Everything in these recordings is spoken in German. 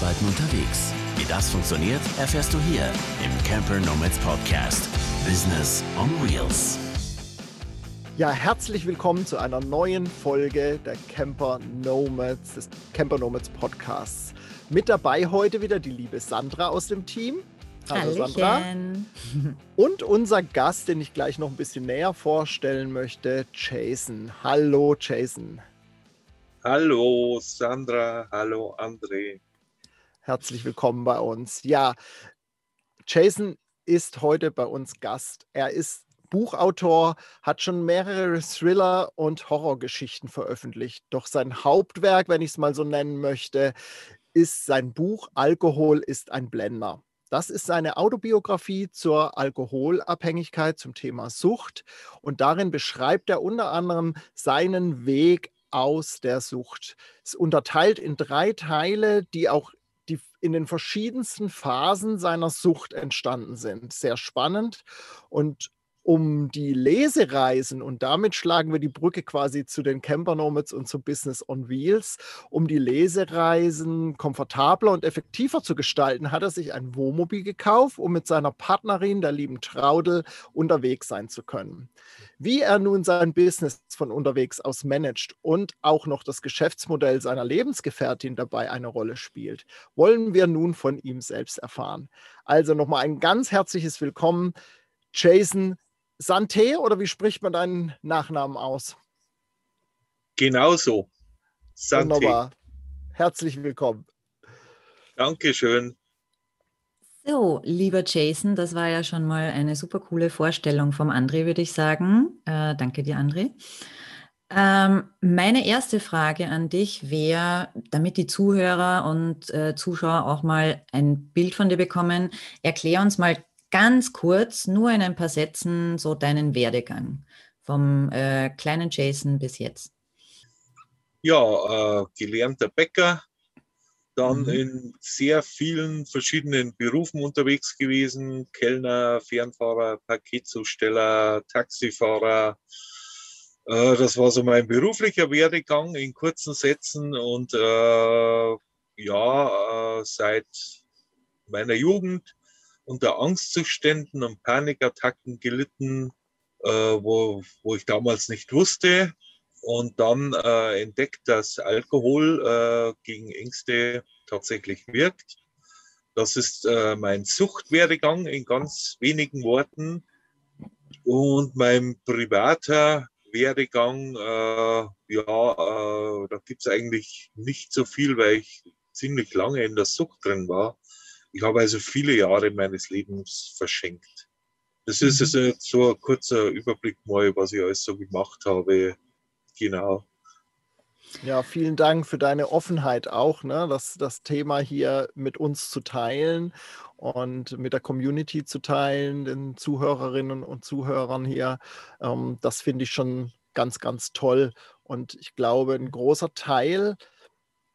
Arbeiten unterwegs. Wie das funktioniert, erfährst du hier im Camper Nomads Podcast. Business on Wheels. Ja, herzlich willkommen zu einer neuen Folge der Camper Nomads, des Camper Nomads Podcasts. Mit dabei heute wieder die liebe Sandra aus dem Team. Hallo Sandra. Und unser Gast, den ich gleich noch ein bisschen näher vorstellen möchte, Jason. Hallo Jason. Hallo Sandra, hallo André. Herzlich willkommen bei uns. Ja, Jason ist heute bei uns Gast. Er ist Buchautor, hat schon mehrere Thriller- und Horrorgeschichten veröffentlicht. Doch sein Hauptwerk, wenn ich es mal so nennen möchte, ist sein Buch Alkohol ist ein Blender. Das ist seine Autobiografie zur Alkoholabhängigkeit, zum Thema Sucht. Und darin beschreibt er unter anderem seinen Weg aus der Sucht. Es unterteilt in drei Teile, die auch die in den verschiedensten Phasen seiner Sucht entstanden sind. Sehr spannend. Und um die Lesereisen, und damit schlagen wir die Brücke quasi zu den Camper Nomads und zu Business on Wheels, um die Lesereisen komfortabler und effektiver zu gestalten, hat er sich ein Wohnmobil gekauft, um mit seiner Partnerin, der lieben Traudel, unterwegs sein zu können. Wie er nun sein Business von unterwegs aus managt und auch noch das Geschäftsmodell seiner Lebensgefährtin dabei eine Rolle spielt, wollen wir nun von ihm selbst erfahren. Also nochmal ein ganz herzliches Willkommen, Jason Santé oder wie spricht man deinen Nachnamen aus? Genauso. Santé. Wunderbar. Herzlich willkommen. Dankeschön. So, lieber Jason, das war ja schon mal eine super coole Vorstellung vom André, würde ich sagen. Äh, danke dir, André. Ähm, meine erste Frage an dich wäre, damit die Zuhörer und äh, Zuschauer auch mal ein Bild von dir bekommen, erklär uns mal ganz kurz, nur in ein paar Sätzen, so deinen Werdegang vom äh, kleinen Jason bis jetzt. Ja, äh, gelernter Bäcker, dann mhm. in sehr vielen verschiedenen Berufen unterwegs gewesen, Kellner, Fernfahrer, Paketzusteller, Taxifahrer. Äh, das war so mein beruflicher Werdegang in kurzen Sätzen und äh, ja, äh, seit meiner Jugend unter Angstzuständen und Panikattacken gelitten, äh, wo, wo ich damals nicht wusste. Und dann äh, entdeckt, dass Alkohol äh, gegen Ängste tatsächlich wirkt. Das ist äh, mein Suchtwerdegang in ganz wenigen Worten. Und mein privater Werdegang, äh, ja, äh, da gibt es eigentlich nicht so viel, weil ich ziemlich lange in der Sucht drin war. Ich habe also viele Jahre meines Lebens verschenkt. Das ist mhm. also so ein kurzer Überblick mal, was ich alles so gemacht habe. Genau. Ja, vielen Dank für deine Offenheit auch, ne, das, das Thema hier mit uns zu teilen und mit der Community zu teilen, den Zuhörerinnen und Zuhörern hier. Ähm, das finde ich schon ganz, ganz toll. Und ich glaube, ein großer Teil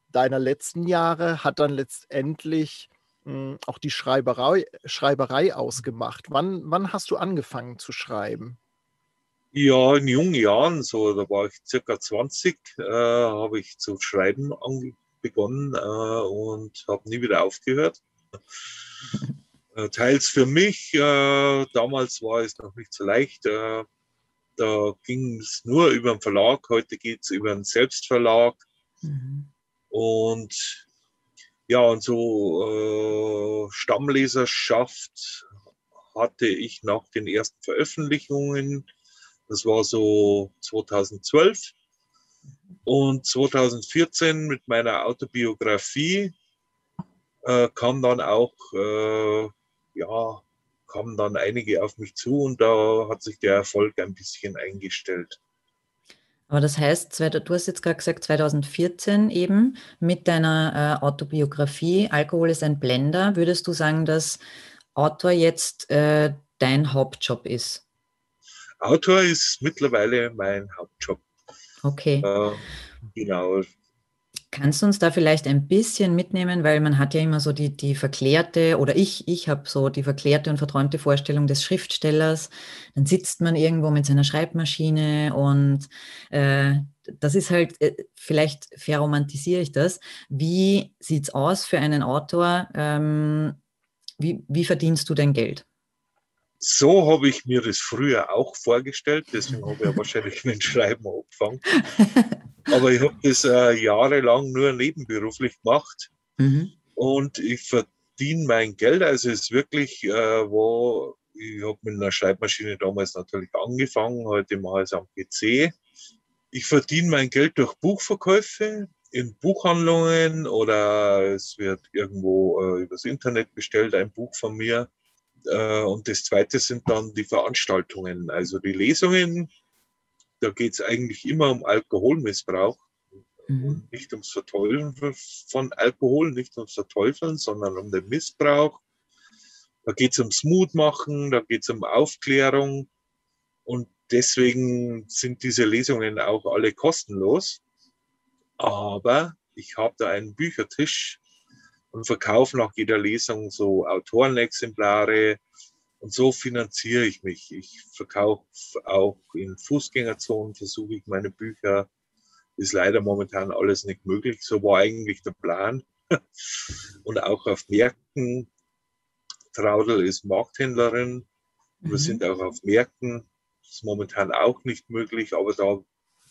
deiner letzten Jahre hat dann letztendlich hm, auch die Schreiberei, Schreiberei ausgemacht. Wann, wann hast du angefangen zu schreiben? Ja, in jungen Jahren, so da war ich circa 20, äh, habe ich zu schreiben begonnen äh, und habe nie wieder aufgehört. äh, teils für mich, äh, damals war es noch nicht so leicht. Äh, da ging es nur über den Verlag, heute geht es über einen Selbstverlag. Mhm. Und ja, und so äh, Stammleserschaft hatte ich nach den ersten Veröffentlichungen. Das war so 2012. Und 2014 mit meiner Autobiografie äh, kam dann auch, äh, ja, kamen dann einige auf mich zu und da hat sich der Erfolg ein bisschen eingestellt. Aber das heißt, du hast jetzt gerade gesagt, 2014 eben mit deiner äh, Autobiografie Alkohol ist ein Blender. Würdest du sagen, dass Autor jetzt äh, dein Hauptjob ist? Autor ist mittlerweile mein Hauptjob. Okay. Äh, genau. Kannst du uns da vielleicht ein bisschen mitnehmen, weil man hat ja immer so die, die verklärte, oder ich, ich habe so die verklärte und verträumte Vorstellung des Schriftstellers. Dann sitzt man irgendwo mit seiner Schreibmaschine und äh, das ist halt, äh, vielleicht verromantisiere ich das. Wie sieht es aus für einen Autor? Ähm, wie, wie verdienst du dein Geld? So habe ich mir das früher auch vorgestellt, deswegen habe ich ja wahrscheinlich mit Schreiben angefangen. Aber ich habe das äh, jahrelang nur nebenberuflich gemacht mhm. und ich verdiene mein Geld. Also es ist wirklich, äh, wo ich habe mit einer Schreibmaschine damals natürlich angefangen, heute mache ich es am PC. Ich verdiene mein Geld durch Buchverkäufe in Buchhandlungen oder es wird irgendwo äh, übers Internet bestellt, ein Buch von mir. Äh, und das zweite sind dann die Veranstaltungen, also die Lesungen. Da geht es eigentlich immer um Alkoholmissbrauch. Mhm. Nicht ums Verteufeln von Alkohol, nicht ums Verteufeln, sondern um den Missbrauch. Da geht es ums Mutmachen, da geht es um Aufklärung. Und deswegen sind diese Lesungen auch alle kostenlos. Aber ich habe da einen Büchertisch und verkaufe nach jeder Lesung so Autorenexemplare und so finanziere ich mich. Ich verkaufe auch in Fußgängerzonen, versuche ich meine Bücher. Ist leider momentan alles nicht möglich. So war eigentlich der Plan. Und auch auf Märkten. Traudel ist Markthändlerin. Mhm. Wir sind auch auf Märkten. Ist momentan auch nicht möglich, aber da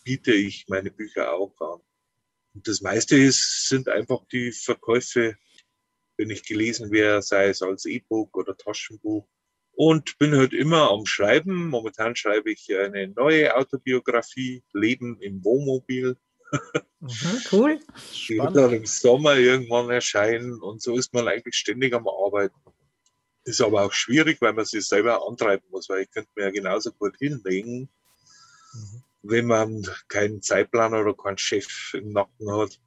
biete ich meine Bücher auch an. Und das meiste ist, sind einfach die Verkäufe wenn ich gelesen wäre, sei es als E-Book oder Taschenbuch. Und bin halt immer am Schreiben. Momentan schreibe ich eine neue Autobiografie, Leben im Wohnmobil. Mhm, cool. Die wird dann im Sommer irgendwann erscheinen und so ist man eigentlich ständig am Arbeiten. Ist aber auch schwierig, weil man sich selber antreiben muss, weil ich könnte mir ja genauso gut hinlegen, mhm. wenn man keinen Zeitplan oder keinen Chef im Nacken hat.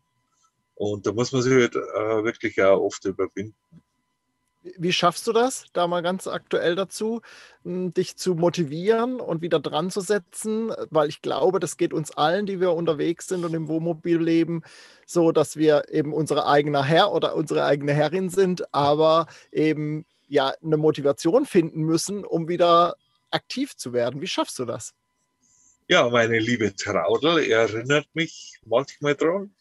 Und da muss man sich halt, äh, wirklich auch oft überwinden. Wie schaffst du das, da mal ganz aktuell dazu, hm, dich zu motivieren und wieder dran zu setzen? Weil ich glaube, das geht uns allen, die wir unterwegs sind und im Wohnmobil leben, so, dass wir eben unser eigener Herr oder unsere eigene Herrin sind, aber eben ja eine Motivation finden müssen, um wieder aktiv zu werden. Wie schaffst du das? Ja, meine liebe Traudel erinnert mich manchmal daran,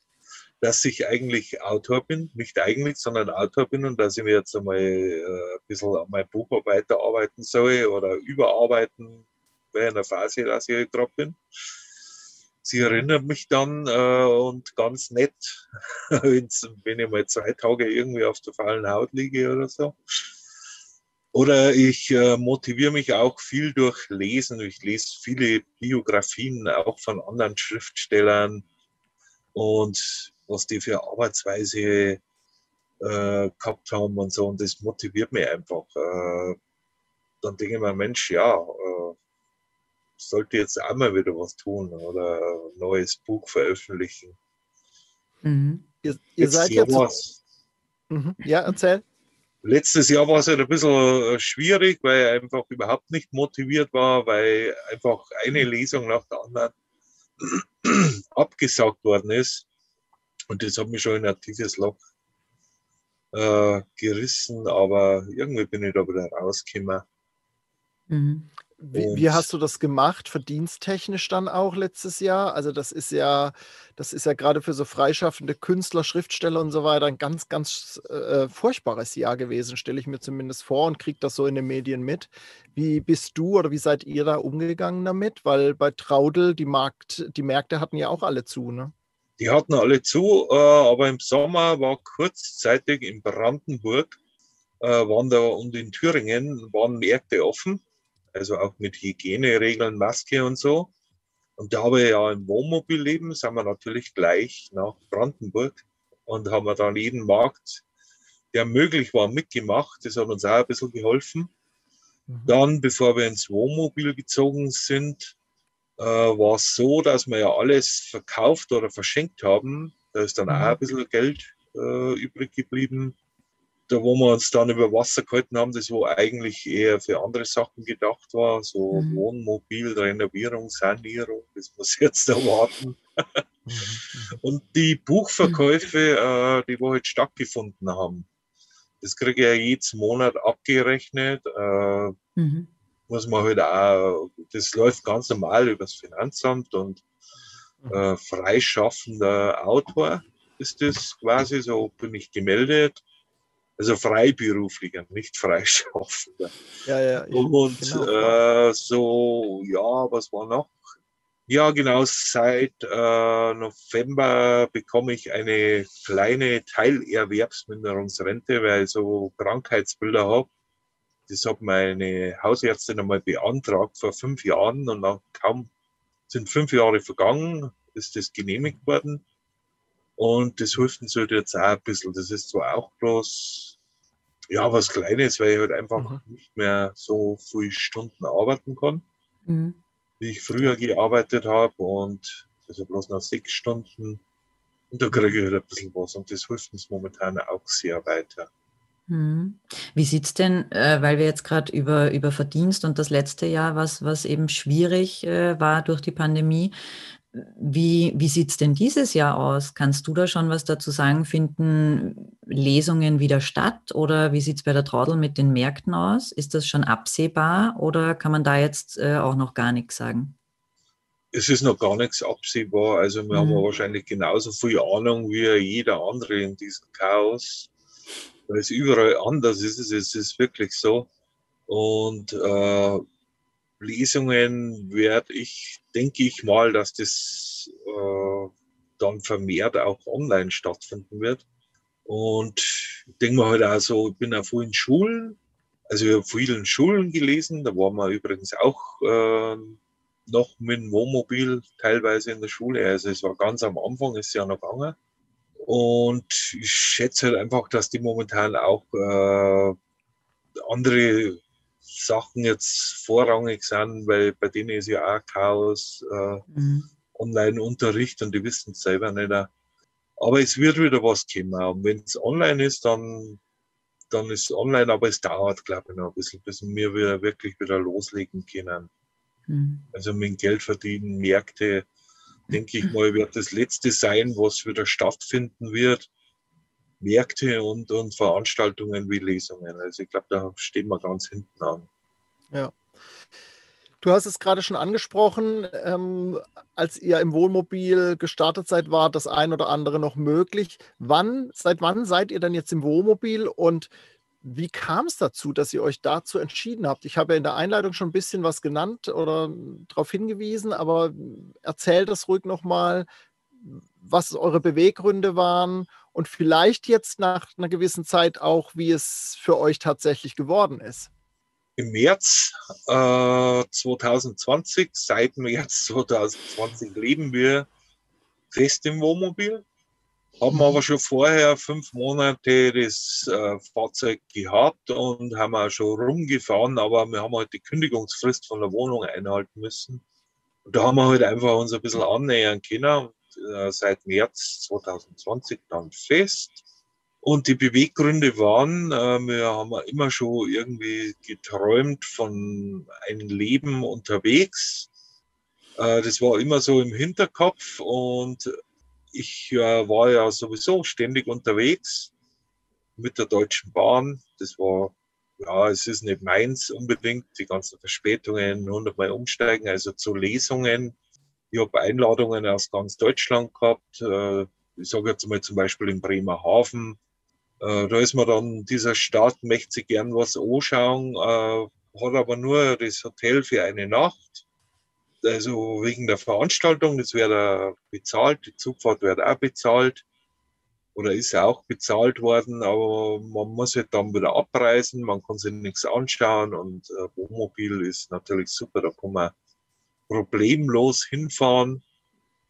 dass ich eigentlich Autor bin, nicht eigentlich, sondern Autor bin und dass ich mir jetzt einmal äh, ein bisschen an meinem Buch weiterarbeiten soll oder überarbeiten, weil in der Phase, dass ich gerade bin. Sie erinnert mich dann äh, und ganz nett, wenn ich mal zwei Tage irgendwie auf der faulen Haut liege oder so. Oder ich äh, motiviere mich auch viel durch Lesen. Ich lese viele Biografien auch von anderen Schriftstellern und was die für Arbeitsweise äh, gehabt haben und so. Und das motiviert mich einfach. Äh, dann denke ich mir, Mensch, ja, äh, sollte jetzt auch mal wieder was tun oder ein neues Buch veröffentlichen. Mhm. Ihr, ihr jetzt seid jetzt. Mhm. Ja, erzähl. Letztes Jahr war es halt ein bisschen äh, schwierig, weil er einfach überhaupt nicht motiviert war, weil einfach eine Lesung nach der anderen abgesagt worden ist. Und das hat mich schon in ein tiefes Loch äh, gerissen, aber irgendwie bin ich da wieder rausgekommen. Mhm. Wie, wie, hast du das gemacht, verdiensttechnisch dann auch letztes Jahr? Also das ist ja, das ist ja gerade für so freischaffende Künstler, Schriftsteller und so weiter ein ganz, ganz äh, furchtbares Jahr gewesen, stelle ich mir zumindest vor und kriege das so in den Medien mit. Wie bist du oder wie seid ihr da umgegangen damit? Weil bei Traudel die Markt, die Märkte hatten ja auch alle zu, ne? Die hatten alle zu, äh, aber im Sommer war kurzzeitig in Brandenburg äh, waren da und in Thüringen waren Märkte offen, also auch mit Hygieneregeln, Maske und so. Und da wir ja im Wohnmobil leben, sind wir natürlich gleich nach Brandenburg und haben wir dann jeden Markt, der möglich war, mitgemacht. Das hat uns auch ein bisschen geholfen. Mhm. Dann, bevor wir ins Wohnmobil gezogen sind, äh, war es so, dass wir ja alles verkauft oder verschenkt haben. Da ist dann auch mhm. ein bisschen Geld äh, übrig geblieben. Da, wo wir uns dann über Wasser gehalten haben, das wo eigentlich eher für andere Sachen gedacht war, so mhm. Wohnmobil, Renovierung, Sanierung, das muss jetzt erwarten. Mhm. Und die Buchverkäufe, äh, die wo halt stattgefunden haben, das kriege ich ja jedes Monat abgerechnet. Äh, mhm muss man halt auch, das läuft ganz normal übers Finanzamt und Mhm. Äh, freischaffender Autor ist das quasi, so bin ich gemeldet. Also freiberuflicher, nicht freischaffender. Ja, ja. Und genau. äh, so, ja, was war noch? Ja, genau, seit äh, November bekomme ich eine kleine Teilerwerbsminderungsrente, weil ich so Krankheitsbilder habe. Das hat meine Hausärztin einmal beantragt vor fünf Jahren und dann kaum sind fünf Jahre vergangen, ist das genehmigt worden. Und das hilft uns halt jetzt auch ein bisschen. Das ist zwar auch bloß, ja, was Kleines, weil ich halt einfach mhm. nicht mehr so viele Stunden arbeiten kann, mhm. wie ich früher gearbeitet habe. Und also bloß noch sechs Stunden. Und da kriege ich halt ein bisschen was. Und das hilft uns momentan auch sehr weiter. Mhm. Wie sieht es denn, äh, weil wir jetzt gerade über, über Verdienst und das letzte Jahr, was, was eben schwierig äh, war durch die Pandemie, wie, wie sieht es denn dieses Jahr aus? Kannst du da schon was dazu sagen? Finden Lesungen wieder statt oder wie sieht es bei der Traudel mit den Märkten aus? Ist das schon absehbar oder kann man da jetzt äh, auch noch gar nichts sagen? Es ist noch gar nichts absehbar. Also wir mhm. haben wahrscheinlich genauso viel Ahnung wie jeder andere in diesem Chaos weil es überall anders ist. Es ist wirklich so. Und äh, Lesungen werde ich, denke ich mal, dass das äh, dann vermehrt auch online stattfinden wird. Und ich denke mal halt auch so, ich bin auf vielen Schulen, also ich habe vielen Schulen gelesen, da waren wir übrigens auch äh, noch mit dem Wohnmobil teilweise in der Schule. Also es war ganz am Anfang, ist ja noch gegangen. Und ich schätze halt einfach, dass die momentan auch äh, andere Sachen jetzt vorrangig sind, weil bei denen ist ja auch Chaos, äh, mhm. Online-Unterricht und die wissen es selber nicht. Aber es wird wieder was kommen. Und wenn es online ist, dann, dann ist es online, aber es dauert, glaube ich, noch ein bisschen, bis wir wieder wirklich wieder loslegen können. Mhm. Also mit Geld verdienen, Märkte, denke ich mal, wird das letzte sein, was wieder stattfinden wird. Märkte und, und Veranstaltungen wie Lesungen. Also ich glaube, da stehen wir ganz hinten an. Ja. Du hast es gerade schon angesprochen, ähm, als ihr im Wohnmobil gestartet seid, war das ein oder andere noch möglich. Wann, seit wann seid ihr dann jetzt im Wohnmobil und wie kam es dazu, dass ihr euch dazu entschieden habt? Ich habe ja in der Einleitung schon ein bisschen was genannt oder darauf hingewiesen, aber erzähl das ruhig nochmal, was eure Beweggründe waren und vielleicht jetzt nach einer gewissen Zeit auch, wie es für euch tatsächlich geworden ist. Im März äh, 2020, seit März 2020 leben wir fest im Wohnmobil haben aber schon vorher fünf Monate das äh, Fahrzeug gehabt und haben auch schon rumgefahren, aber wir haben halt die Kündigungsfrist von der Wohnung einhalten müssen. Und da haben wir halt einfach uns ein bisschen annähern können. Und, äh, seit März 2020 dann fest. Und die Beweggründe waren, äh, wir haben immer schon irgendwie geträumt von einem Leben unterwegs. Äh, das war immer so im Hinterkopf und ich äh, war ja sowieso ständig unterwegs mit der Deutschen Bahn. Das war, ja, es ist nicht meins unbedingt, die ganzen Verspätungen, 100 Mal umsteigen, also zu Lesungen. Ich habe Einladungen aus ganz Deutschland gehabt. Äh, ich sage jetzt mal zum Beispiel in Bremerhaven. Äh, da ist man dann dieser Stadt, möchte sich gern was anschauen, äh, hat aber nur das Hotel für eine Nacht also wegen der Veranstaltung, das auch bezahlt, die Zugfahrt wird auch bezahlt oder ist ja auch bezahlt worden, aber man muss halt dann wieder abreisen, man kann sich nichts anschauen und äh, Wohnmobil ist natürlich super, da kann man problemlos hinfahren.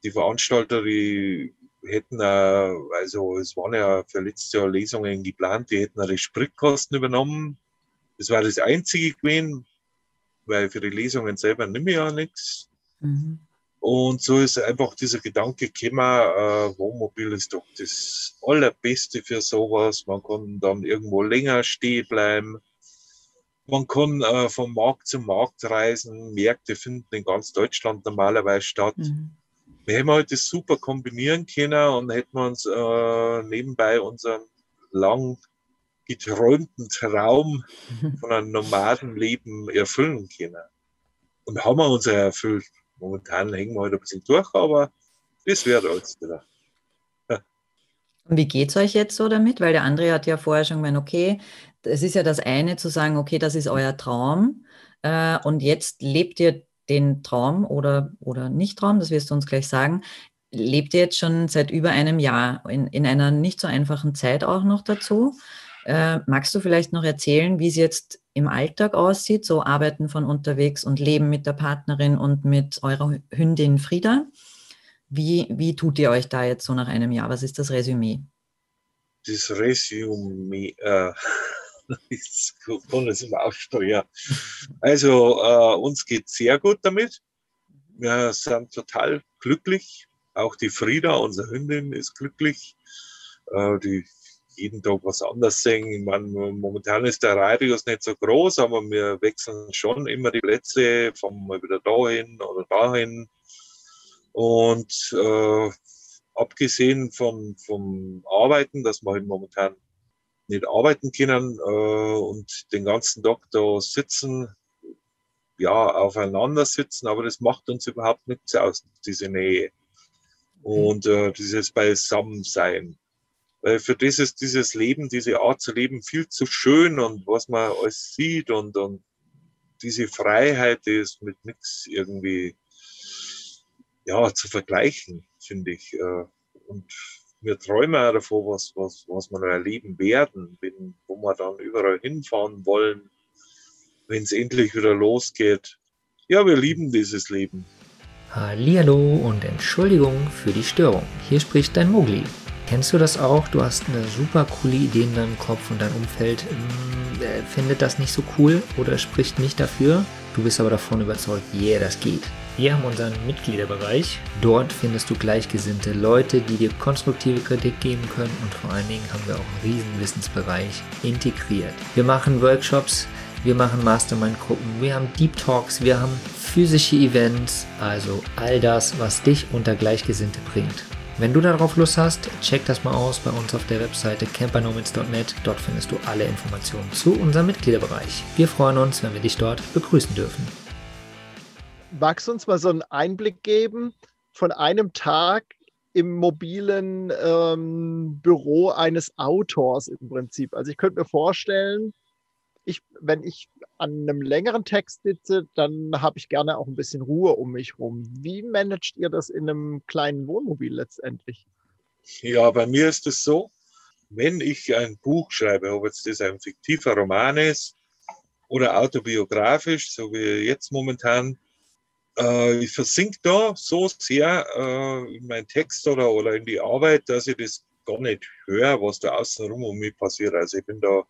Die Veranstalter, die hätten, äh, also es waren ja für letztes Jahr Lesungen geplant, die hätten die Spritkosten übernommen. Das war das Einzige gewesen, weil für die Lesungen selber nehme ich ja nichts. Mhm. Und so ist einfach dieser Gedanke gekommen, äh, Wohnmobil ist doch das Allerbeste für sowas. Man kann dann irgendwo länger stehen bleiben. Man kann äh, von Markt zu Markt reisen. Märkte finden in ganz Deutschland normalerweise statt. Mhm. Wir hätten halt das super kombinieren können und hätten uns äh, nebenbei unseren lang geträumten Traum von einem Nomadenleben erfüllen können. Und haben wir uns erfüllt. Momentan hängen wir halt ein bisschen durch, aber Das wird alles wieder. Und wie geht es euch jetzt so damit? Weil der andere hat ja vorher schon gemeint, okay, es ist ja das eine zu sagen, okay, das ist euer Traum. Äh, und jetzt lebt ihr den Traum oder, oder nicht Traum, das wirst du uns gleich sagen. Lebt ihr jetzt schon seit über einem Jahr in, in einer nicht so einfachen Zeit auch noch dazu? Äh, magst du vielleicht noch erzählen, wie es jetzt im Alltag aussieht, so Arbeiten von unterwegs und Leben mit der Partnerin und mit eurer Hündin Frieda? Wie, wie tut ihr euch da jetzt so nach einem Jahr? Was ist das Resümee? Das Resümee, äh, ich kann es immer aussprechen. Also, äh, uns geht sehr gut damit. Wir sind total glücklich. Auch die Frieda, unsere Hündin, ist glücklich. Äh, die jeden Tag was anderes sehen. Ich meine, momentan ist der Radius nicht so groß, aber wir wechseln schon immer die Plätze, fahren mal wieder dahin oder dahin. Und äh, abgesehen von, vom Arbeiten, dass wir halt momentan nicht arbeiten können äh, und den ganzen Tag da sitzen, ja, aufeinander sitzen, aber das macht uns überhaupt nichts aus, diese Nähe und äh, dieses Beisammensein. Weil für dieses, dieses Leben, diese Art zu leben viel zu schön und was man alles sieht und, und diese Freiheit ist mit nichts irgendwie ja, zu vergleichen, finde ich. Äh, und wir träumen auch davon, was, was, was wir noch erleben werden, wenn, wo wir dann überall hinfahren wollen, wenn es endlich wieder losgeht. Ja, wir lieben dieses Leben. Hallihallo und Entschuldigung für die Störung. Hier spricht dein Mogli. Kennst du das auch? Du hast eine super coole Idee in deinem Kopf und dein Umfeld mh, mm, äh, findet das nicht so cool oder spricht nicht dafür. Du bist aber davon überzeugt, yeah, das geht. Wir haben unseren Mitgliederbereich. Dort findest du gleichgesinnte Leute, die dir konstruktive Kritik geben können und vor allen Dingen haben wir auch einen riesen Wissensbereich integriert. Wir machen Workshops, wir machen Mastermind-Gruppen, wir haben Deep Talks, wir haben physische Events, also all das, was dich unter Gleichgesinnte bringt. Wenn du darauf Lust hast, check das mal aus bei uns auf der Webseite campernomads.net. Dort findest du alle Informationen zu unserem Mitgliederbereich. Wir freuen uns, wenn wir dich dort begrüßen dürfen. Magst du uns mal so einen Einblick geben von einem Tag im mobilen ähm, Büro eines Autors im Prinzip? Also ich könnte mir vorstellen, ich, wenn ich an einem längeren Text sitze, dann habe ich gerne auch ein bisschen Ruhe um mich rum. Wie managt ihr das in einem kleinen Wohnmobil letztendlich? Ja, bei mir ist es so, wenn ich ein Buch schreibe, ob jetzt das ein fiktiver Roman ist oder autobiografisch, so wie jetzt momentan, äh, ich versink da so sehr äh, in meinen Text oder, oder in die Arbeit, dass ich das gar nicht höre, was da außenrum um mich passiert. Also ich bin da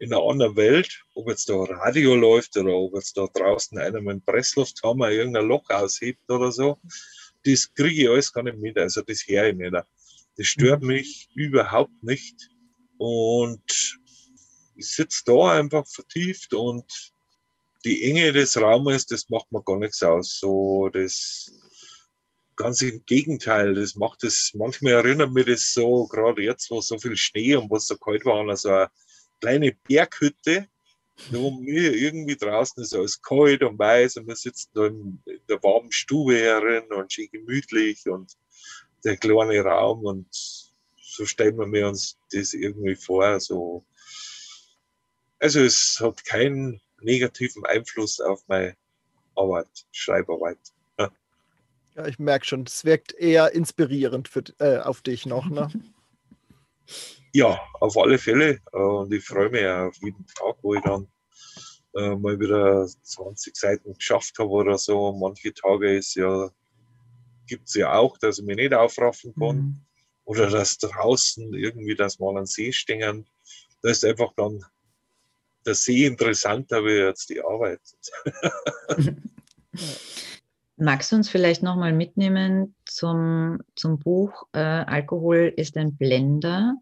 in einer anderen Welt, ob jetzt da Radio läuft oder ob jetzt da draußen einer mit einem Presslufthammer irgendein Loch aushebt oder so, das kriege ich alles gar nicht mit. Also das höre ich nicht. Das stört mhm. mich überhaupt nicht. Und ich sitze da einfach vertieft und die Enge des Raumes, das macht mir gar nichts aus. So, das ganz im Gegenteil, das macht es, manchmal erinnert mich das so, gerade jetzt, wo so viel Schnee und wo es so kalt war, also eine kleine Berghütte, wo mir irgendwie draußen ist alles kalt und weiß und wir sitzen da in, der warmen Stube herin und schön gemütlich und der kleine Raum und so stellen wir mir uns das irgendwie vor. So. Also es hat keinen negativen Einfluss auf meine Arbeit, Schreibarbeit. Ja, ich merke schon, es wirkt eher inspirierend für, äh, auf dich noch. Ne? Ja, auf alle Fälle. Und ich freue mich auf jeden Tag, wo ich dann äh, mal wieder 20 Seiten geschafft habe oder so. Manche Tage ist ja, gibt es ja auch, dass ich mich nicht aufraffen kann. Mhm. Oder dass draußen irgendwie das mal an See stehen. Da ist einfach dann der See interessanter wie jetzt die Arbeit. Magst du uns vielleicht nochmal mitnehmen zum, zum Buch äh, Alkohol ist ein Blender?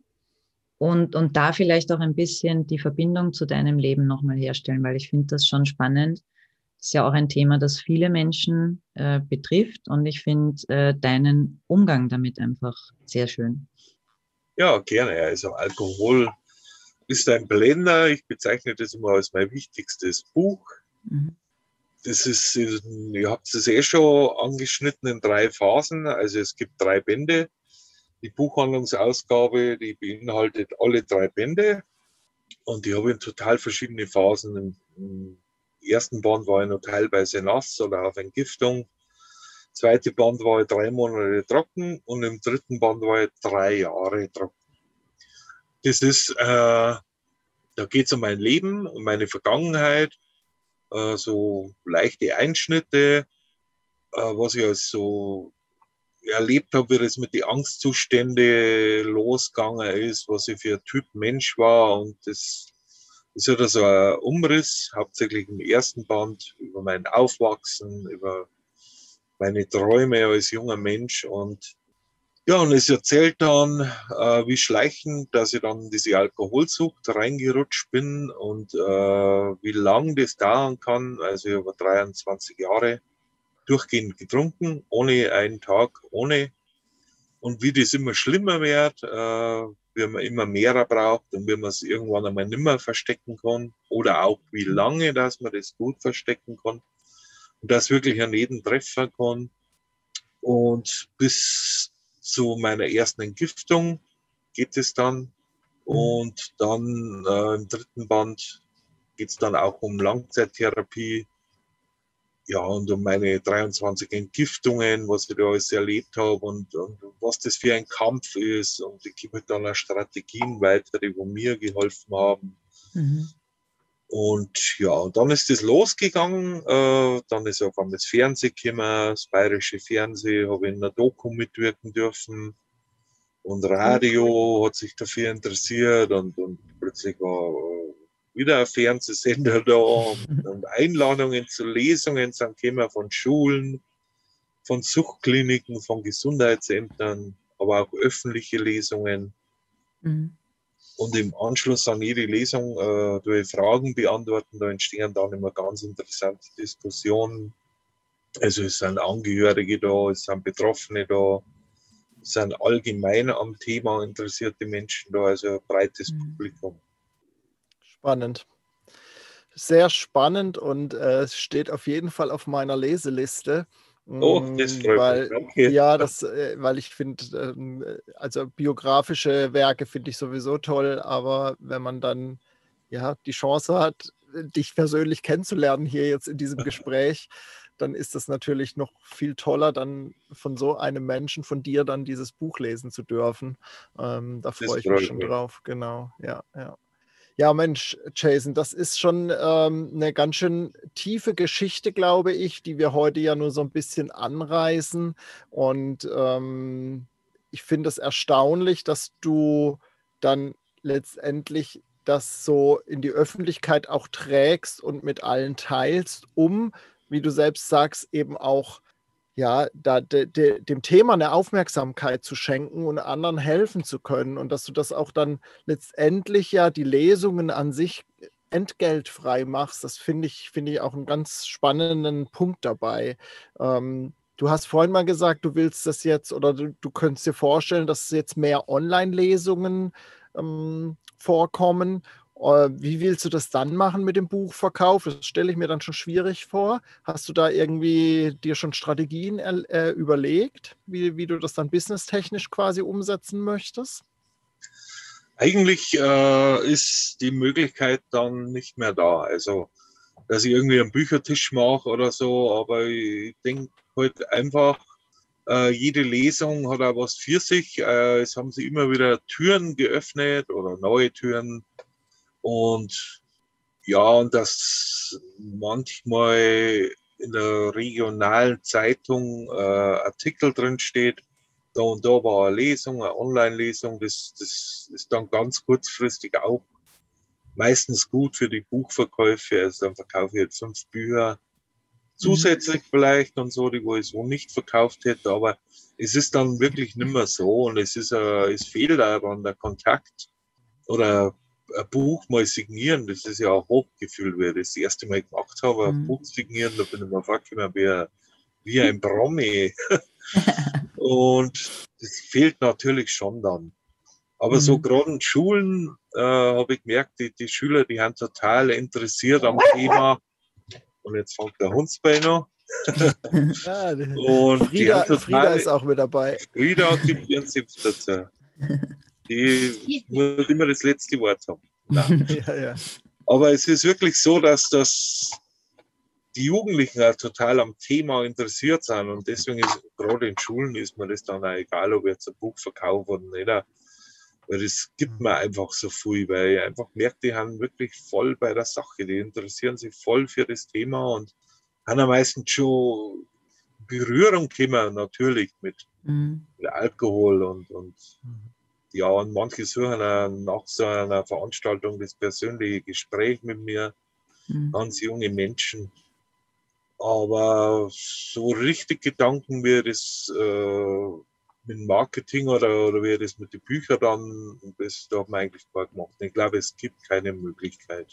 Und, und da vielleicht auch ein bisschen die Verbindung zu deinem Leben nochmal herstellen, weil ich finde das schon spannend. Das ist ja auch ein Thema, das viele Menschen äh, betrifft und ich finde äh, deinen Umgang damit einfach sehr schön. Ja, gerne. Also Alkohol ist ein Blender. Ich bezeichne das immer als mein wichtigstes Buch. Mhm. das ist, ihr habt es eh schon angeschnitten in drei Phasen. Also es gibt drei Bände. Die Buchhandlungsausgabe, die beinhaltet alle drei Bände. Und die habe in total verschiedene Phasen. Im, ersten Band war ich noch teilweise nass oder auf Entgiftung. Zweite Band war ich drei Monate trocken und im dritten Band war ich drei Jahre trocken. Das ist, äh, da geht es um mein Leben, um meine Vergangenheit, äh, so leichte Einschnitte, äh, was ich als so erlebt habe, wie das mit den Angstzuständen losgegangen ist, was ich für ein Typ Mensch war. Und das ist ja so ein Umriss, hauptsächlich im ersten Band, über mein Aufwachsen, über meine Träume als junger Mensch. Und ja, und es erzählt dann, äh, wie schleichend, dass ich dann in diese Alkoholsucht reingerutscht bin und äh, wie lang das dauern kann. Also über 23 Jahre durchgehend getrunken, ohne einen Tag, ohne. Und wie das immer schlimmer wird, äh, wie man immer mehr braucht und wie man es irgendwann einmal nimmer verstecken kann. Oder auch wie lange, dass man das gut verstecken kann. Und das wirklich an jeden treffen kann. Und bis zu meiner ersten Entgiftung geht es dann. Mhm. Und dann äh, im dritten Band geht es dann auch um Langzeittherapie. Ja, und um meine 23 Entgiftungen, was ich da alles erlebt habe und, und was das für ein Kampf ist. Und ich gebe dann auch Strategien weiter, die mir geholfen haben. Mhm. Und ja, dann ist es losgegangen. Äh, dann ist auf einmal das Fernsehen gekommen, das bayerische Fernsehen, habe in einer Doku mitwirken dürfen. Und Radio hat sich dafür interessiert und, und plötzlich war wieder ein Fernsehsender da und, Einladungen zu Lesungen sind gekommen von Schulen, von Suchtkliniken, von Gesundheitsämtern, aber auch öffentliche Lesungen. Mhm. Und im Anschluss an jede Lesung äh, durch Fragen beantworten, da entstehen dann immer ganz interessante Diskussionen. Also es sind Angehörige da, es sind Betroffene da, es sind allgemein am Thema interessierte Menschen da, also ein breites mhm. Publikum. Spannend. Sehr spannend und äh, es steht auf jeden Fall auf meiner Leseliste. Oh, das mm, freut weil, mich. Okay. Ja, das, äh, weil ich finde, ähm, also biografische Werke finde ich sowieso toll, aber wenn man dann ja die Chance hat, dich persönlich kennenzulernen hier jetzt in diesem Gespräch, dann ist das natürlich noch viel toller, dann von so einem Menschen, von dir dann dieses Buch lesen zu dürfen. Ähm, da freue ich mich schon drauf. Genau, ja, ja. Ja, Mensch, Jason, das ist schon ähm, eine ganz schön tiefe Geschichte, glaube ich, die wir heute ja nur so ein bisschen anreißen. Und ähm, ich finde es erstaunlich, dass du dann letztendlich das so in die Öffentlichkeit auch trägst und mit allen teilst, um, wie du selbst sagst, eben auch ja, da de, de, dem Thema eine Aufmerksamkeit zu schenken und anderen helfen zu können und dass du das auch dann letztendlich ja die Lesungen an sich entgeltfrei machst, das finde ich, finde ich auch einen ganz spannenden Punkt dabei. Ähm, du hast vorhin mal gesagt, du willst das jetzt oder du, du könntest dir vorstellen, dass jetzt mehr Online-Lesungen ähm, vorkommen wie willst du das dann machen mit dem Buchverkauf? Das stelle ich mir dann schon schwierig vor. Hast du da irgendwie dir schon Strategien äh, überlegt, wie, wie du das dann businesstechnisch quasi umsetzen möchtest? Eigentlich äh, ist die Möglichkeit dann nicht mehr da. Also, dass ich irgendwie einen Büchertisch mache oder so, aber ich denke halt einfach, äh, jede Lesung hat auch was für sich. Äh, es haben sich immer wieder Türen geöffnet oder neue Türen und ja, und dass manchmal in der regionalen Zeitung äh, Artikel drin steht, da und da war eine Lesung, eine Online-Lesung, das, das ist dann ganz kurzfristig auch meistens gut für die Buchverkäufe. Also dann verkaufe ich jetzt fünf Bücher zusätzlich mhm. vielleicht und so, die wo ich so nicht verkauft hätte, aber es ist dann wirklich nicht mehr so und es ist, äh, es fehlt daran der Kontakt oder ein Buch mal signieren, das ist ja auch Hochgefühl, wie ich das erste Mal gemacht habe, ein mhm. Buch signieren, da bin ich mir vorgekommen wie, wie ein Promi. und das fehlt natürlich schon dann. Aber mhm. so gerade in Schulen äh, habe ich gemerkt, die, die Schüler, die haben total interessiert am Thema. Und jetzt fängt der Hundsbein an. Ja, Und die Frieda, Frieda ist auch mit dabei. Frieda hat die ihren Senf dazu. Die muss immer das letzte Wort haben. Ja, ja. Aber es ist wirklich so, dass das die Jugendlichen auch total am Thema interessiert sind. Und deswegen ist gerade in Schulen ist mir das dann auch egal, ob jetzt ein Buch verkauft oder nicht. Weil das gibt mir einfach so viel, weil ich einfach merke, die haben wirklich voll bei der Sache. Die interessieren sich voll für das Thema und haben am meisten schon Berührung gekommen, natürlich mit Mhm. mit Alkohol und, und ja, und manche suchen auch nach so einer Veranstaltung das persönliche Gespräch mit mir, Mhm. ganz junge Menschen. Aber so richtig Gedanken, wie das äh, mit dem Marketing oder, oder wie das mit den Büchern dann, das da hat man eigentlich gar gemacht. Ich glaube, es gibt keine Möglichkeit.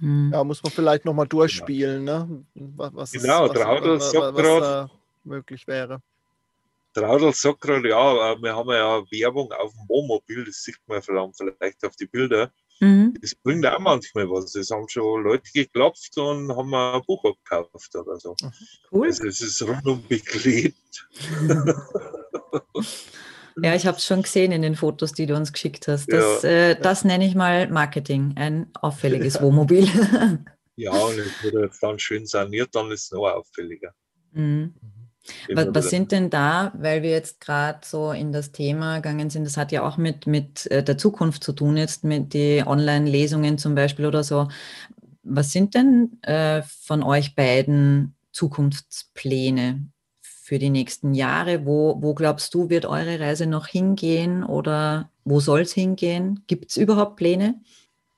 Mhm. Ja, muss man vielleicht nochmal durchspielen, ne? Was, was, Genau, was, Traudel was, was grad- da möglich wäre. Traudel sagt gerade, ja, äh, wir haben ja Werbung auf dem Wohnmobil, das sieht man vielleicht auf die Bilder. Mhm. Das bringt auch manchmal was. Es haben schon Leute geklopft und haben ein Buch abgekauft oder so. Cool. Also es ist rundum beklebt. Ja, ich habe es schon gesehen in den Fotos, die du uns geschickt hast. Das, äh, das nenne ich mal Marketing, ein auffälliges Wohnmobil. Ja, und es wird jetzt dann schön saniert, dann ist es noch auffälliger. Mhm. Was, was sind denn da, weil wir jetzt gerade so in das Thema gegangen sind, das hat ja auch mit, mit äh, der Zukunft zu tun, jetzt mit den Online-Lesungen zum Beispiel oder so. Was sind denn äh, von euch beiden Zukunftspläne für die nächsten Jahre? Wo, wo glaubst du, wird eure Reise noch hingehen oder wo soll es hingehen? Gibt es überhaupt Pläne?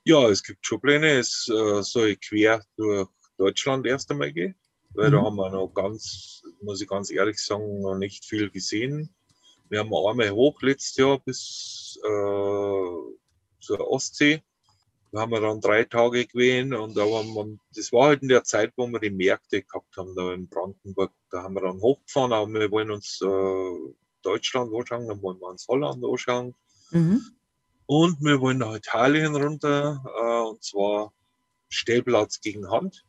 Ja, es gibt schon Pläne. Es äh, soll quer durch Deutschland erst einmal gehen, weil da Mhm. haben wir noch ganz, muss ich ganz ehrlich sagen, noch nicht viel gesehen. Wir haben einmal hoch letztes Jahr bis äh, zur Ostsee. Da haben wir dann drei Tage gewesen und aber man, das war halt in der Zeit, wo wir die Märkte gehabt haben, da in Brandenburg. Da haben wir dann hochgefahren, aber wir wollen uns äh, Deutschland anschauen, dann wollen wir uns Holland anschauen. Mhm. Und wir wollen nach Italien runter, äh, und zwar Stellplatz gegen Hand.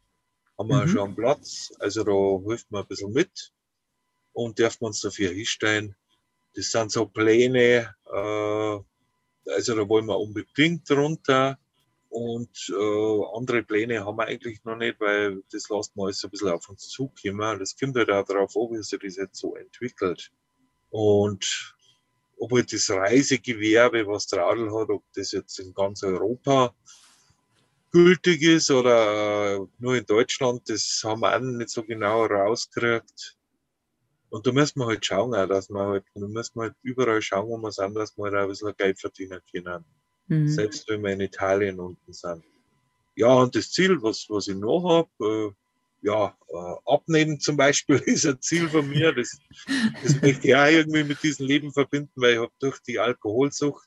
Haben wir Mhm. schon einen Platz, also da hilft man ein bisschen mit und dürfen uns dafür hinstellen. Das sind so Pläne, äh, also da wollen wir unbedingt runter und äh, andere Pläne haben wir eigentlich noch nicht, weil das lassen wir alles so ein bisschen auf uns zukommen. Das kommt halt auch darauf an, wie sich das jetzt so entwickelt. Und ob halt das Reisegewerbe, was der Adel hat, ob das jetzt in ganz Europa gültig ist oder äh, nur in Deutschland, das haben wir auch nicht so genau rausgekriegt. Und da müssen wir halt schauen, auch, dass wir halt, da müssen wir halt überall schauen, wo wir sind, dass wir auch ein bisschen Geld verdienen können. Mhm. Selbst wenn wir in Italien unten sind. Ja, und das Ziel, was, was ich noch habe, äh, ja, äh, abnehmen zum Beispiel ist ein Ziel von mir. Das, das möchte ich auch irgendwie mit diesem Leben verbinden, weil ich habe durch die Alkoholsucht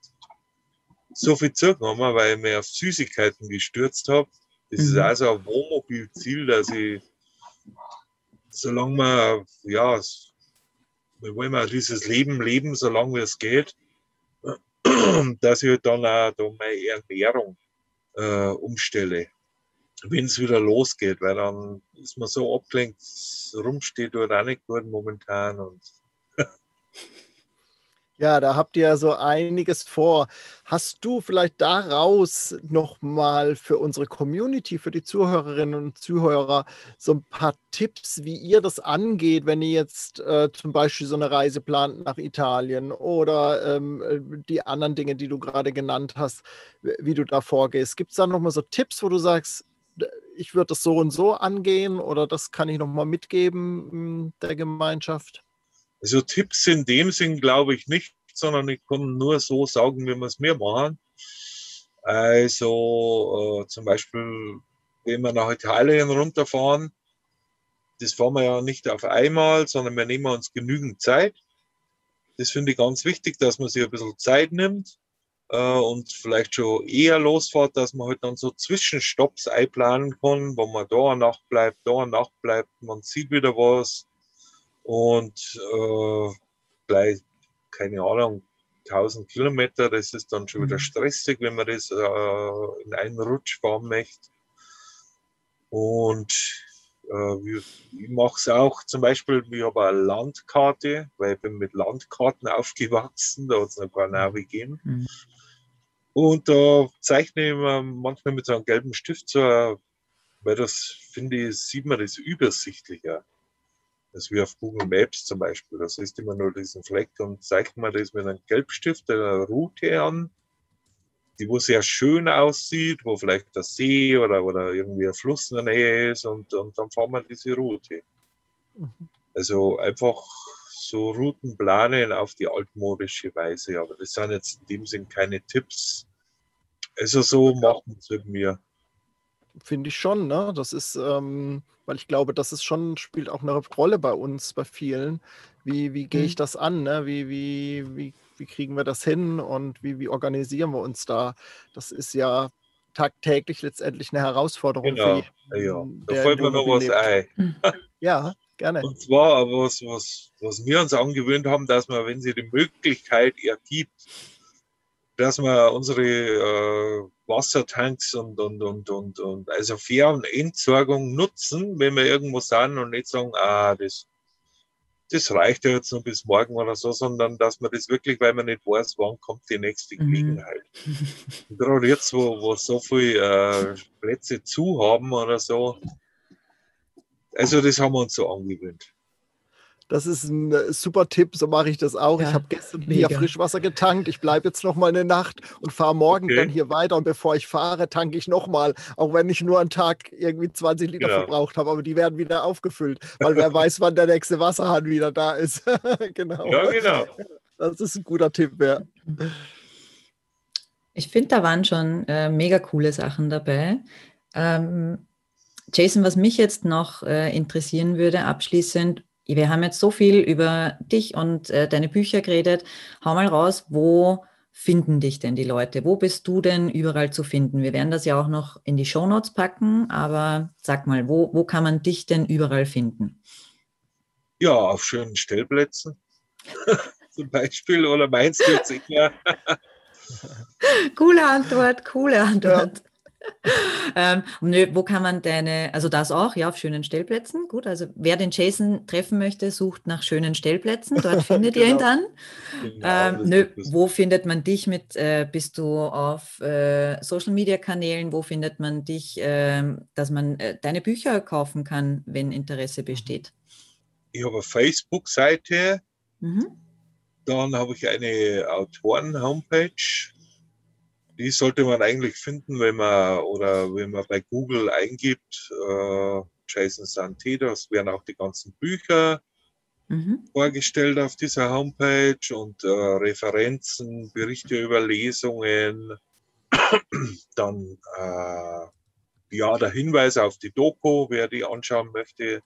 so viel zugenommen, weil ich mir auf Süßigkeiten gestürzt habe. Das ist Mhm. also ein Wohnmobilziel, dass ich, solange wir, ja, wir wollen mal dieses Leben leben, solange es geht, dass ich halt dann auch da meine Ernährung äh, umstelle, wenn es wieder losgeht, weil dann ist man so abgelenkt, rumsteht dort auch nicht gut momentan und Ja, da habt ihr ja so einiges vor. Hast du vielleicht daraus nochmal für unsere Community, für die Zuhörerinnen und Zuhörer, so ein paar Tipps, wie ihr das angeht, wenn ihr jetzt äh, zum Beispiel so eine Reise plant nach Italien oder ähm, äh, die anderen Dinge, die du gerade genannt hast, wie du da vorgehst? Gibt es da nochmal so Tipps, wo du sagst, ich würde das so und so angehen oder das kann ich nochmal mitgeben m, der Gemeinschaft? Also Tipps in dem Sinn glaube ich nicht, sondern ich kann nur so sagen, wie wir es mir machen. Also äh, zum Beispiel, wenn wir nach Italien runterfahren, das fahren wir ja nicht auf einmal, sondern wir nehmen uns genügend Zeit. Das finde ich ganz wichtig, dass man sich ein bisschen Zeit nimmt äh, und vielleicht schon eher losfährt, dass man halt dann so Zwischenstopps einplanen kann, wo man da eine Nacht bleibt, da eine Nacht bleibt, man sieht wieder was und äh, gleich, keine Ahnung, 1000 Kilometer, das ist dann schon wieder Mhm. stressig, wenn man das äh, in einen Rutsch fahren möchte. Und Äh, ich mache es auch zum Beispiel, ich habe eine Landkarte, weil ich bin mit Landkarten aufgewachsen, da hat es noch gar Navi gegeben. Mhm. Und da zeichne ich manchmal mit so einem gelben Stift so, weil das finde ich, sieht man das übersichtlicher. Das wie auf Google Maps zum Beispiel. Das ist immer nur diesen Fleck und zeigt man das mit einem Gelbstift eine Route an, die wo sehr schön aussieht, wo vielleicht der See oder, oder irgendwie ein Fluss in der Nähe ist und, und dann fahren wir diese Route. Mhm. Also einfach so Routen planen auf die altmodische Weise, aber das sind jetzt in dem Sinn keine Tipps. Also so machen es mit mir. Finde ich schon, ne? Das ist, ähm, weil ich glaube, das ist schon, spielt auch eine Rolle bei uns, bei vielen. Wie, wie gehe ich mhm. das an? Ne? Wie, wie, wie, wie kriegen wir das hin und wie, wie organisieren wir uns da? Das ist ja tagtäglich letztendlich eine Herausforderung genau. für jeden, ja. Da fällt mir noch was ein. ja, gerne. Und zwar was, was, was wir uns angewöhnt haben, dass man, wenn sie die Möglichkeit ergibt, dass wir unsere äh, Wassertanks und, und, und, und, und also Fähr- und Entsorgung nutzen, wenn wir irgendwo sind und nicht sagen, ah, das, das reicht ja jetzt noch bis morgen oder so, sondern dass man das wirklich, weil man nicht weiß, wann kommt die nächste. Gelegenheit. Mhm. Gerade jetzt, wo, wo so viele äh, Plätze zu haben oder so. Also das haben wir uns so angewöhnt. Das ist ein äh, super Tipp, so mache ich das auch. Ja, ich habe gestern mega. hier Frischwasser getankt. Ich bleibe jetzt noch mal eine Nacht und fahre morgen okay. dann hier weiter. Und bevor ich fahre, tanke ich noch mal, auch wenn ich nur einen Tag irgendwie 20 Liter genau. verbraucht habe. Aber die werden wieder aufgefüllt, weil wer weiß, wann der nächste Wasserhahn wieder da ist. genau. Ja, genau. Das ist ein guter Tipp, ja. Ich finde, da waren schon äh, mega coole Sachen dabei. Ähm, Jason, was mich jetzt noch äh, interessieren würde, abschließend, wir haben jetzt so viel über dich und äh, deine Bücher geredet. Hau mal raus, wo finden dich denn die Leute? Wo bist du denn überall zu finden? Wir werden das ja auch noch in die Shownotes packen, aber sag mal, wo, wo kann man dich denn überall finden? Ja, auf schönen Stellplätzen zum Beispiel. Oder meinst du jetzt eher? coole Antwort, coole Antwort. Ja. ähm, nö, wo kann man deine, also das auch, ja, auf schönen Stellplätzen. Gut, also wer den Jason treffen möchte, sucht nach schönen Stellplätzen. Dort findet genau. ihr ihn genau. dann. Genau, ähm, nö, wo findet man dich mit? Äh, bist du auf äh, Social Media Kanälen? Wo findet man dich, äh, dass man äh, deine Bücher kaufen kann, wenn Interesse mhm. besteht? Ich habe eine Facebook-Seite. Mhm. Dann habe ich eine Autoren-Homepage die sollte man eigentlich finden, wenn man oder wenn man bei Google eingibt, äh, Jason Sante, das werden auch die ganzen Bücher mhm. vorgestellt auf dieser Homepage und äh, Referenzen, Berichte über Lesungen, dann äh, ja, der Hinweis auf die Doku, wer die anschauen möchte,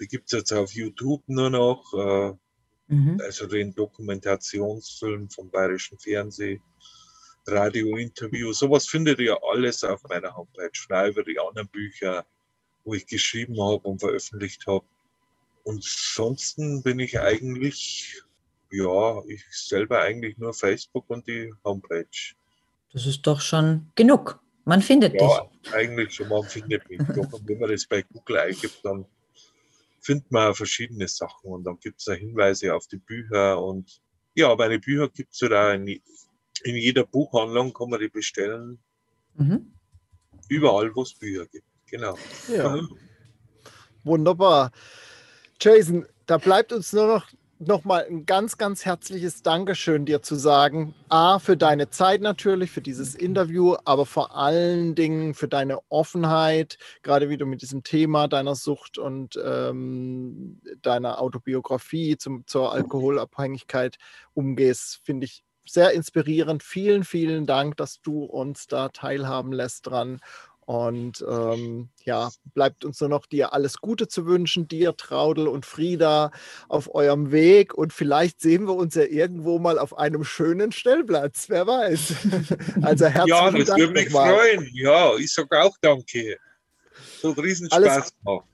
die gibt es jetzt auf YouTube nur noch, äh, mhm. also den Dokumentationsfilm vom Bayerischen Fernsehen. Radiointerview, sowas findet ihr alles auf meiner Homepage, über die anderen Bücher, wo ich geschrieben habe und veröffentlicht habe. Und ansonsten bin ich eigentlich, ja, ich selber eigentlich nur Facebook und die Homepage. Das ist doch schon genug. Man findet ja, dich. Ja, eigentlich schon, man findet mich. Doch, und wenn man das bei Google eingibt, dann findet man verschiedene Sachen und dann gibt es da Hinweise auf die Bücher und ja, meine Bücher gibt es da in in jeder Buchhandlung kann man die bestellen. Mhm. Überall, wo es Bücher gibt. Genau. Ja. Wunderbar. Jason, da bleibt uns nur noch noch mal ein ganz, ganz herzliches Dankeschön dir zu sagen. A, für deine Zeit natürlich, für dieses Interview, aber vor allen Dingen für deine Offenheit, gerade wie du mit diesem Thema deiner Sucht und ähm, deiner Autobiografie zum, zur Alkoholabhängigkeit umgehst, finde ich sehr inspirierend. Vielen, vielen Dank, dass du uns da teilhaben lässt dran. Und ähm, ja, bleibt uns nur noch dir alles Gute zu wünschen, dir, Traudel und Frieda auf eurem Weg. Und vielleicht sehen wir uns ja irgendwo mal auf einem schönen Stellplatz, wer weiß. Also herzlichen ja, das Dank. würde mich mal. freuen. Ja, ich sage auch danke. So einen Riesenspaß alles, gemacht.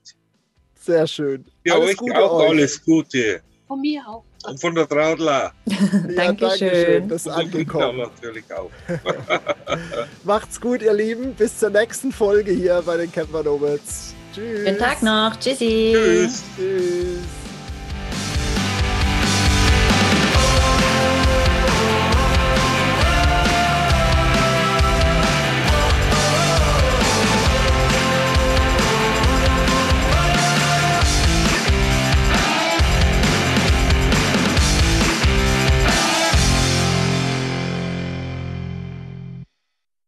Sehr schön. Ja, alles euch Gute auch euch. alles Gute. Von mir auch. Und von der Traudler. ja, Dankeschön. Das ist angekommen. Natürlich auch. Macht's gut, ihr Lieben. Bis zur nächsten Folge hier bei den Camper Nomads. Tschüss. Schönen Tag noch. Tschüssi. Tschüss. Tschüss.